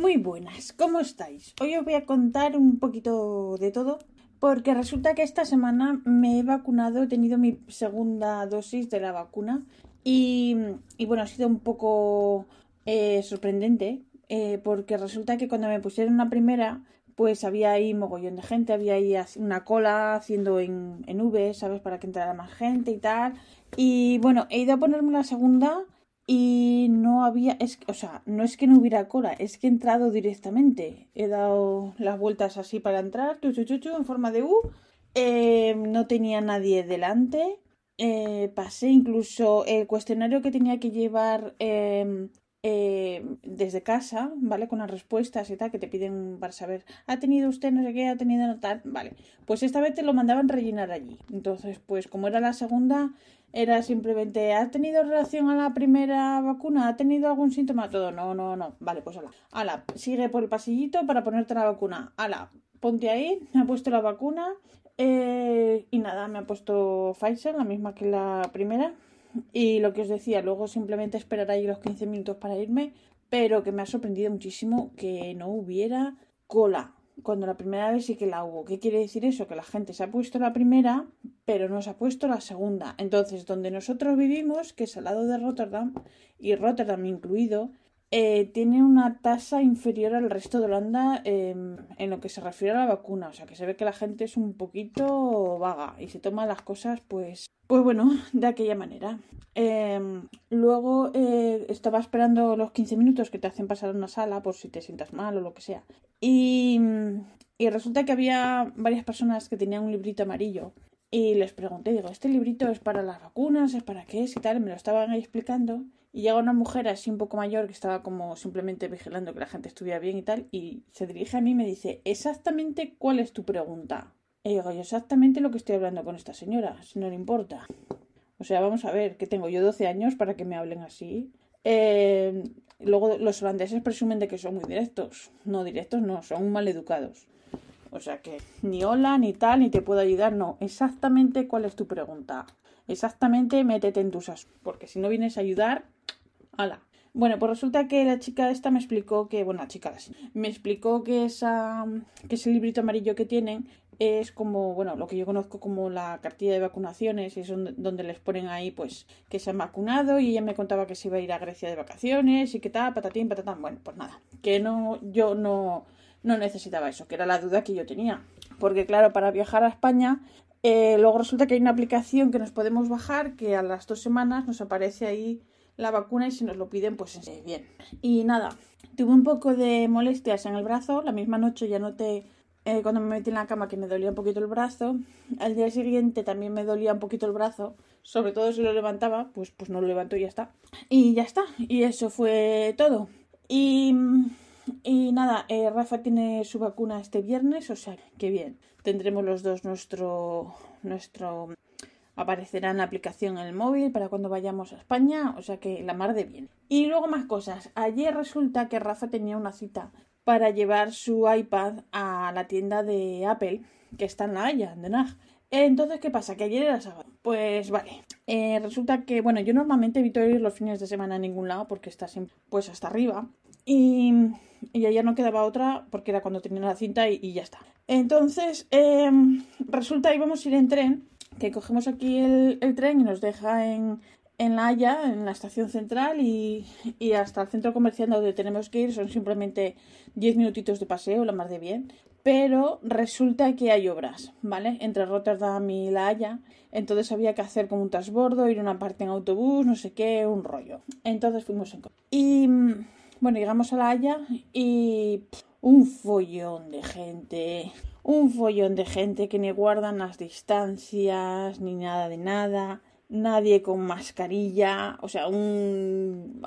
Muy buenas, ¿cómo estáis? Hoy os voy a contar un poquito de todo porque resulta que esta semana me he vacunado, he tenido mi segunda dosis de la vacuna y, bueno, ha sido un poco eh, sorprendente eh, porque resulta que cuando me pusieron la primera pues había ahí mogollón de gente, había ahí una cola haciendo en, en V, ¿sabes? Para que entrara más gente y tal. Y bueno, he ido a ponerme la segunda y no había, es, o sea, no es que no hubiera cola, es que he entrado directamente. He dado las vueltas así para entrar, en forma de U. Eh, no tenía nadie delante. Eh, pasé incluso el cuestionario que tenía que llevar em, eh, desde casa, ¿vale? Con las respuestas y tal que te piden para saber, ¿ha tenido usted no sé qué? ¿Ha tenido tal? Vale. Pues esta vez te lo mandaban rellenar allí. Entonces, pues como era la segunda, era simplemente, ¿ha tenido relación a la primera vacuna? ¿Ha tenido algún síntoma? Todo, no, no, no. Vale, pues ala. Ala, sigue por el pasillito para ponerte la vacuna. Ala, ponte ahí, me ha puesto la vacuna. Eh, y nada, me ha puesto Pfizer, la misma que la primera. Y lo que os decía, luego simplemente esperar ahí los 15 minutos para irme. Pero que me ha sorprendido muchísimo que no hubiera cola cuando la primera vez sí que la hubo. ¿Qué quiere decir eso? Que la gente se ha puesto la primera, pero no se ha puesto la segunda. Entonces, donde nosotros vivimos, que es al lado de Rotterdam, y Rotterdam incluido, eh, tiene una tasa inferior al resto de Holanda em, en lo que se refiere a la vacuna. O sea, que se ve que la gente es un poquito vaga y se toma las cosas, pues, pues bueno, de aquella manera. Em, luego eh, estaba esperando los 15 minutos que te hacen pasar a una sala por si te sientas mal o lo que sea. Y, y resulta que había varias personas que tenían un librito amarillo y les pregunté, digo, ¿este librito es para las vacunas? ¿Es para qué es? Y tal, me lo estaban ahí explicando. Y llega una mujer así un poco mayor que estaba como simplemente vigilando que la gente estuviera bien y tal, y se dirige a mí y me dice, exactamente cuál es tu pregunta. Y digo, exactamente lo que estoy hablando con esta señora, si no le importa. O sea, vamos a ver, que tengo yo 12 años para que me hablen así. Eh, luego los holandeses presumen de que son muy directos. No directos, no, son mal educados. O sea que ni hola, ni tal, ni te puedo ayudar, no. Exactamente cuál es tu pregunta. Exactamente métete en tus asuntos. Porque si no vienes a ayudar, bueno, pues resulta que la chica esta me explicó que, bueno, la chica me explicó que esa, que ese librito amarillo que tienen es como, bueno, lo que yo conozco como la cartilla de vacunaciones, y es donde les ponen ahí, pues, que se han vacunado, y ella me contaba que se iba a ir a Grecia de vacaciones, y que tal, patatín, patatán, bueno, pues nada, que no, yo no, no necesitaba eso, que era la duda que yo tenía, porque claro, para viajar a España, eh, luego resulta que hay una aplicación que nos podemos bajar, que a las dos semanas nos aparece ahí la vacuna y si nos lo piden, pues bien. Y nada, tuve un poco de molestias en el brazo. La misma noche ya noté eh, cuando me metí en la cama que me dolía un poquito el brazo. Al día siguiente también me dolía un poquito el brazo. Sobre todo si lo levantaba, pues, pues no lo levanto y ya está. Y ya está. Y eso fue todo. Y, y nada, eh, Rafa tiene su vacuna este viernes, o sea, que bien. Tendremos los dos nuestro, nuestro aparecerá en la aplicación en el móvil para cuando vayamos a España, o sea que la mar de bien. Y luego más cosas. Ayer resulta que Rafa tenía una cita para llevar su iPad a la tienda de Apple, que está en La Haya, de Nag. Entonces, ¿qué pasa? Que ayer era sábado. Pues vale. Eh, resulta que, bueno, yo normalmente evito ir los fines de semana a ningún lado porque está siempre, pues, hasta arriba. Y, y ayer no quedaba otra porque era cuando tenía la cinta y, ya está. Entonces, eh, resulta íbamos a ir en tren que cogemos aquí el, tren y nos deja en, en La Haya, en la estación central, y, y, hasta el centro comercial donde tenemos que ir son simplemente 10 minutitos de paseo, la más de bien. Pero resulta que hay obras, ¿vale? Entre Rotterdam y La Haya. Entonces había que hacer como un transbordo, ir una parte en autobús, no sé qué, un rollo. Entonces fuimos en Y bueno, llegamos a La Haya y un follón de gente un follón de gente que ni guardan las distancias ni nada de nada, nadie con mascarilla, o sea, un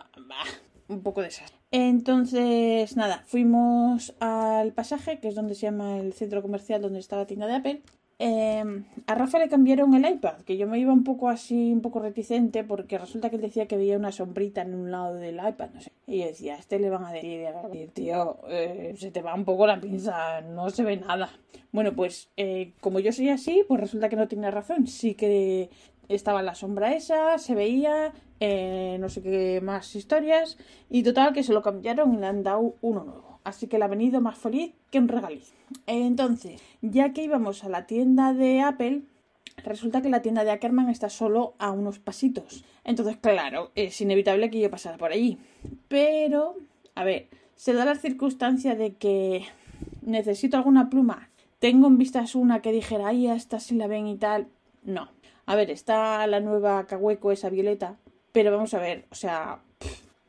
un poco de esas. Entonces, nada, fuimos al pasaje, que es donde se llama el centro comercial donde está la tienda de Apple. Em, a Rafa le cambiaron el iPad, que yo me iba un poco así, un poco reticente, porque resulta que él decía que veía una sombrita en un lado del iPad, no sé. Y yo decía, a este le van a decir, tío, eh, se te va un poco la pinza, no se ve nada. Bueno, pues eh, como yo soy así, pues resulta que no tiene razón. Sí que estaba la sombra esa, se veía, eh, no sé qué más historias, y total que se lo cambiaron y le han dado uno nuevo. Así que le ha venido más feliz que un regaliz. Entonces, ya que íbamos a la tienda de Apple, resulta que la tienda de Ackerman está solo a unos pasitos. Entonces, claro, es inevitable que yo pasara por allí. Pero, a ver, se da la circunstancia de que necesito alguna pluma. Tengo en vistas una que dijera, ay, esta sí la ven y tal. No. A ver, está la nueva Cahueco, esa violeta. Pero vamos a ver, o sea,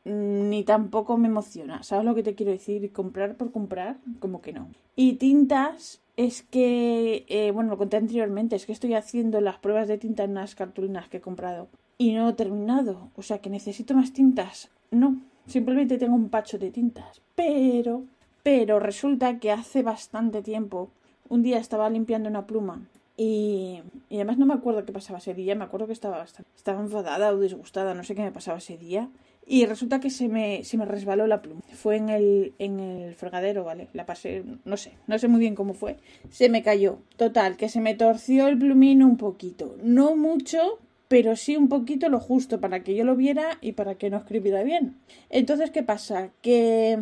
ni tampoco me emociona. ¿Sabes lo que te quiero decir? Comprar por comprar, como que no. Y tintas, es que, eh, bueno, lo conté anteriormente, es que estoy haciendo las pruebas de tinta en unas cartulinas que he comprado y no he terminado. O sea que necesito más tintas. No, simplemente tengo un pacho de tintas. Pero, pero resulta que hace bastante tiempo, un día estaba limpiando una pluma y, y, además no me acuerdo qué pasaba ese día, me acuerdo que estaba bastante, estaba enfadada o disgustada, no sé qué me pasaba ese día. Y resulta que se me, se me resbaló la pluma. Fue en el, en el fregadero, ¿vale? La pasé, no sé, no sé muy bien cómo fue. Se me cayó. Total, que se me torció el plumín un poquito. No mucho, pero sí un poquito lo justo para que yo lo viera y para que no escribiera bien. Entonces, ¿qué pasa? Que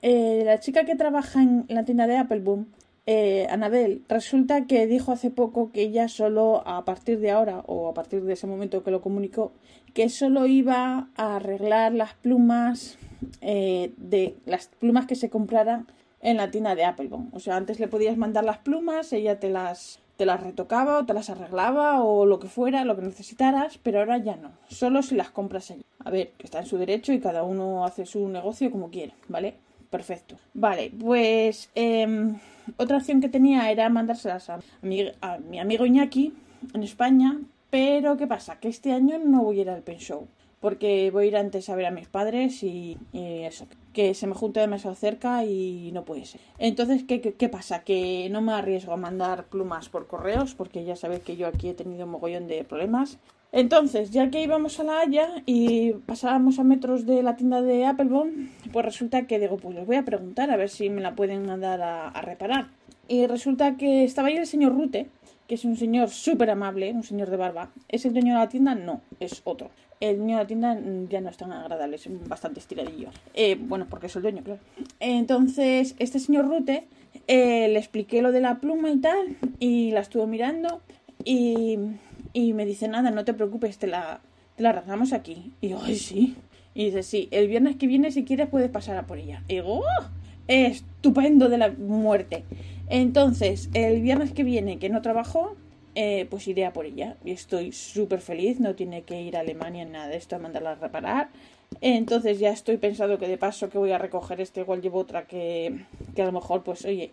eh, la chica que trabaja en la tienda de Apple Boom eh, Anabel, resulta que dijo hace poco que ella solo a partir de ahora o a partir de ese momento que lo comunicó, que solo iba a arreglar las plumas eh, de las plumas que se compraran en la tienda de Applebone. O sea, antes le podías mandar las plumas, ella te las te las retocaba o te las arreglaba o lo que fuera, lo que necesitaras, pero ahora ya no. Solo si las compras allí. A ver, que está en su derecho y cada uno hace su negocio como quiere, ¿vale? Perfecto. Vale, pues em, otra opción que tenía era mandárselas a mi, a mi amigo Iñaki en España, pero ¿qué pasa? Que este año no voy a ir al Pen Show, porque voy a ir antes a ver a mis padres y, eso, que se me junte demasiado cerca y no puede ser. Entonces, ¿qué, ¿qué, pasa? Que no me arriesgo a mandar plumas por correos, porque ya sabéis que yo aquí he tenido un mogollón de problemas. Entonces, ya que íbamos a La Haya y pasábamos a metros de la tienda de Applebone, pues resulta que digo, pues les voy a preguntar a ver si me la pueden mandar a, reparar. Y resulta que estaba ahí el señor Rute, que es un señor súper amable, un señor de barba. ¿Es el dueño de la tienda? No, es otro. El dueño de la tienda ya no es tan agradable, es bastante estiradillo. Eh, bueno, porque es el dueño, claro. Entonces, este señor Rute, eh, le expliqué lo de la pluma y tal, y la estuvo mirando, y y me dice, nada, no te preocupes, te la, te la arreglamos aquí. Y digo, ay, sí. Y dice, sí, el viernes que viene, si quieres, puedes pasar a por ella. Y digo, ¡Oh! estupendo de la muerte. Entonces, el viernes que viene, que no trabajo, eh, pues iré a por ella. Y estoy súper feliz, no tiene que ir a Alemania ni nada de esto a mandarla a reparar. Entonces ya estoy pensando que de paso que voy a recoger este, igual llevo otra que, que a lo mejor, pues oye,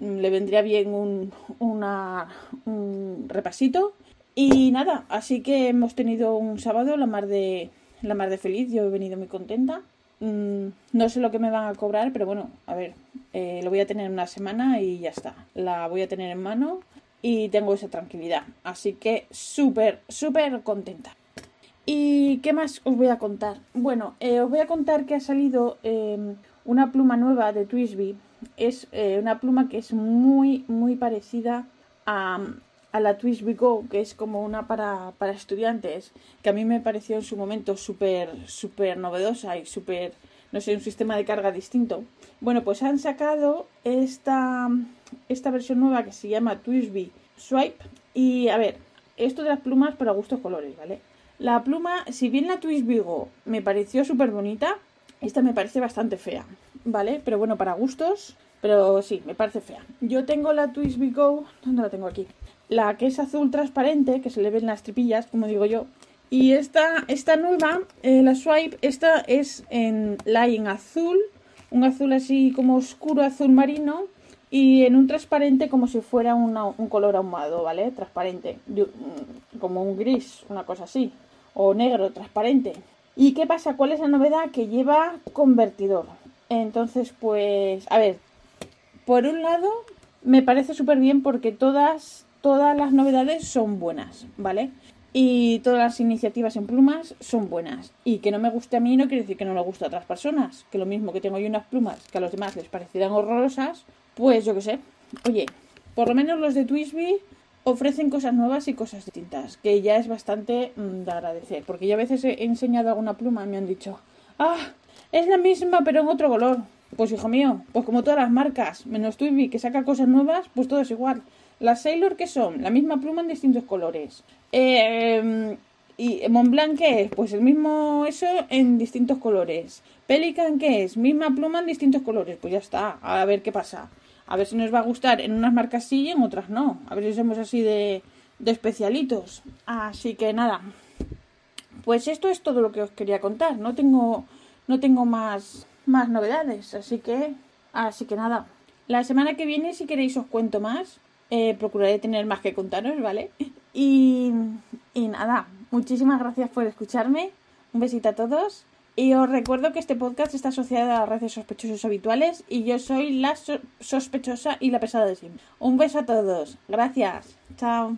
le vendría bien un, un repasito y nada, así que hemos tenido un sábado la mar de, la mar de feliz, yo he venido muy contenta. Mm, no sé lo que me van a cobrar, pero bueno, a ver, eh, lo voy a tener una semana y ya está. La voy a tener en mano y tengo esa tranquilidad. Así que súper, súper contenta. ¿Y qué más os voy a contar? Bueno, eh, os voy a contar que ha salido em, una pluma nueva de Twisby. Es eh, una pluma que es muy, muy parecida a, a la Twist Go, que es como una para, para estudiantes, que a mí me pareció en su momento súper, súper novedosa y súper, no sé, un sistema de carga distinto. Bueno, pues han sacado esta, esta versión nueva que se llama Twisby Swipe. Y a ver, esto de las plumas para gustos colores, ¿vale? La pluma, si bien la Twisby Go me pareció súper bonita, esta me parece bastante fea, ¿vale? Pero bueno, para gustos, pero sí, me parece fea. Yo tengo la Twisby Go, ¿dónde la tengo aquí? La que es azul transparente, que se le ven las tripillas, como digo yo. Y esta, esta nueva, eh, la Swipe, esta es en line azul, un azul así como oscuro, azul marino, y en un transparente como si fuera un color ahumado, ¿vale? Transparente, mm, como un gris, una cosa así, o negro, transparente. ¿Y qué pasa? ¿Cuál es la novedad? Que lleva convertidor. Entonces, pues, a ver, por un lado, me parece súper bien porque todas, todas las novedades son buenas, ¿vale? Y todas las iniciativas en plumas son buenas. Y que no me guste a mí no quiere decir que no le guste a otras personas. Que lo mismo que tengo yo unas plumas que a los demás les parecieran horrorosas, pues yo qué sé. Oye, por lo menos los de Twisby ofrecen cosas nuevas y cosas distintas, que ya es bastante mm, de agradecer. Porque yo a veces he enseñado alguna pluma y me han dicho, ah, es la misma pero en otro color. Pues hijo mío, pues como todas las marcas, menos Twisby que saca cosas nuevas, pues todo es igual. Las Sailor, ¿qué son? La misma pluma en distintos colores. Eh, ¿Y Montblanc qué es? Pues el mismo eso en distintos colores. Pelican qué es? Misma pluma en distintos colores. Pues ya está, a ver qué pasa. A ver si nos va a gustar en unas marcas sí y en otras no. A ver si somos así de, de especialitos. Así que nada. Pues esto es todo lo que os quería contar. No tengo, no tengo más, más novedades. Así que, así que nada. La semana que viene, si queréis, os cuento más. Eh, procuraré tener más que contaros, ¿vale? Y, nada, muchísimas gracias por escucharme. Un besito a todos. Y os recuerdo que este podcast está asociado a las redes sospechosos habituales y yo soy la so- sospechosa y la pesada de siempre. Un beso a todos. Gracias. Chao.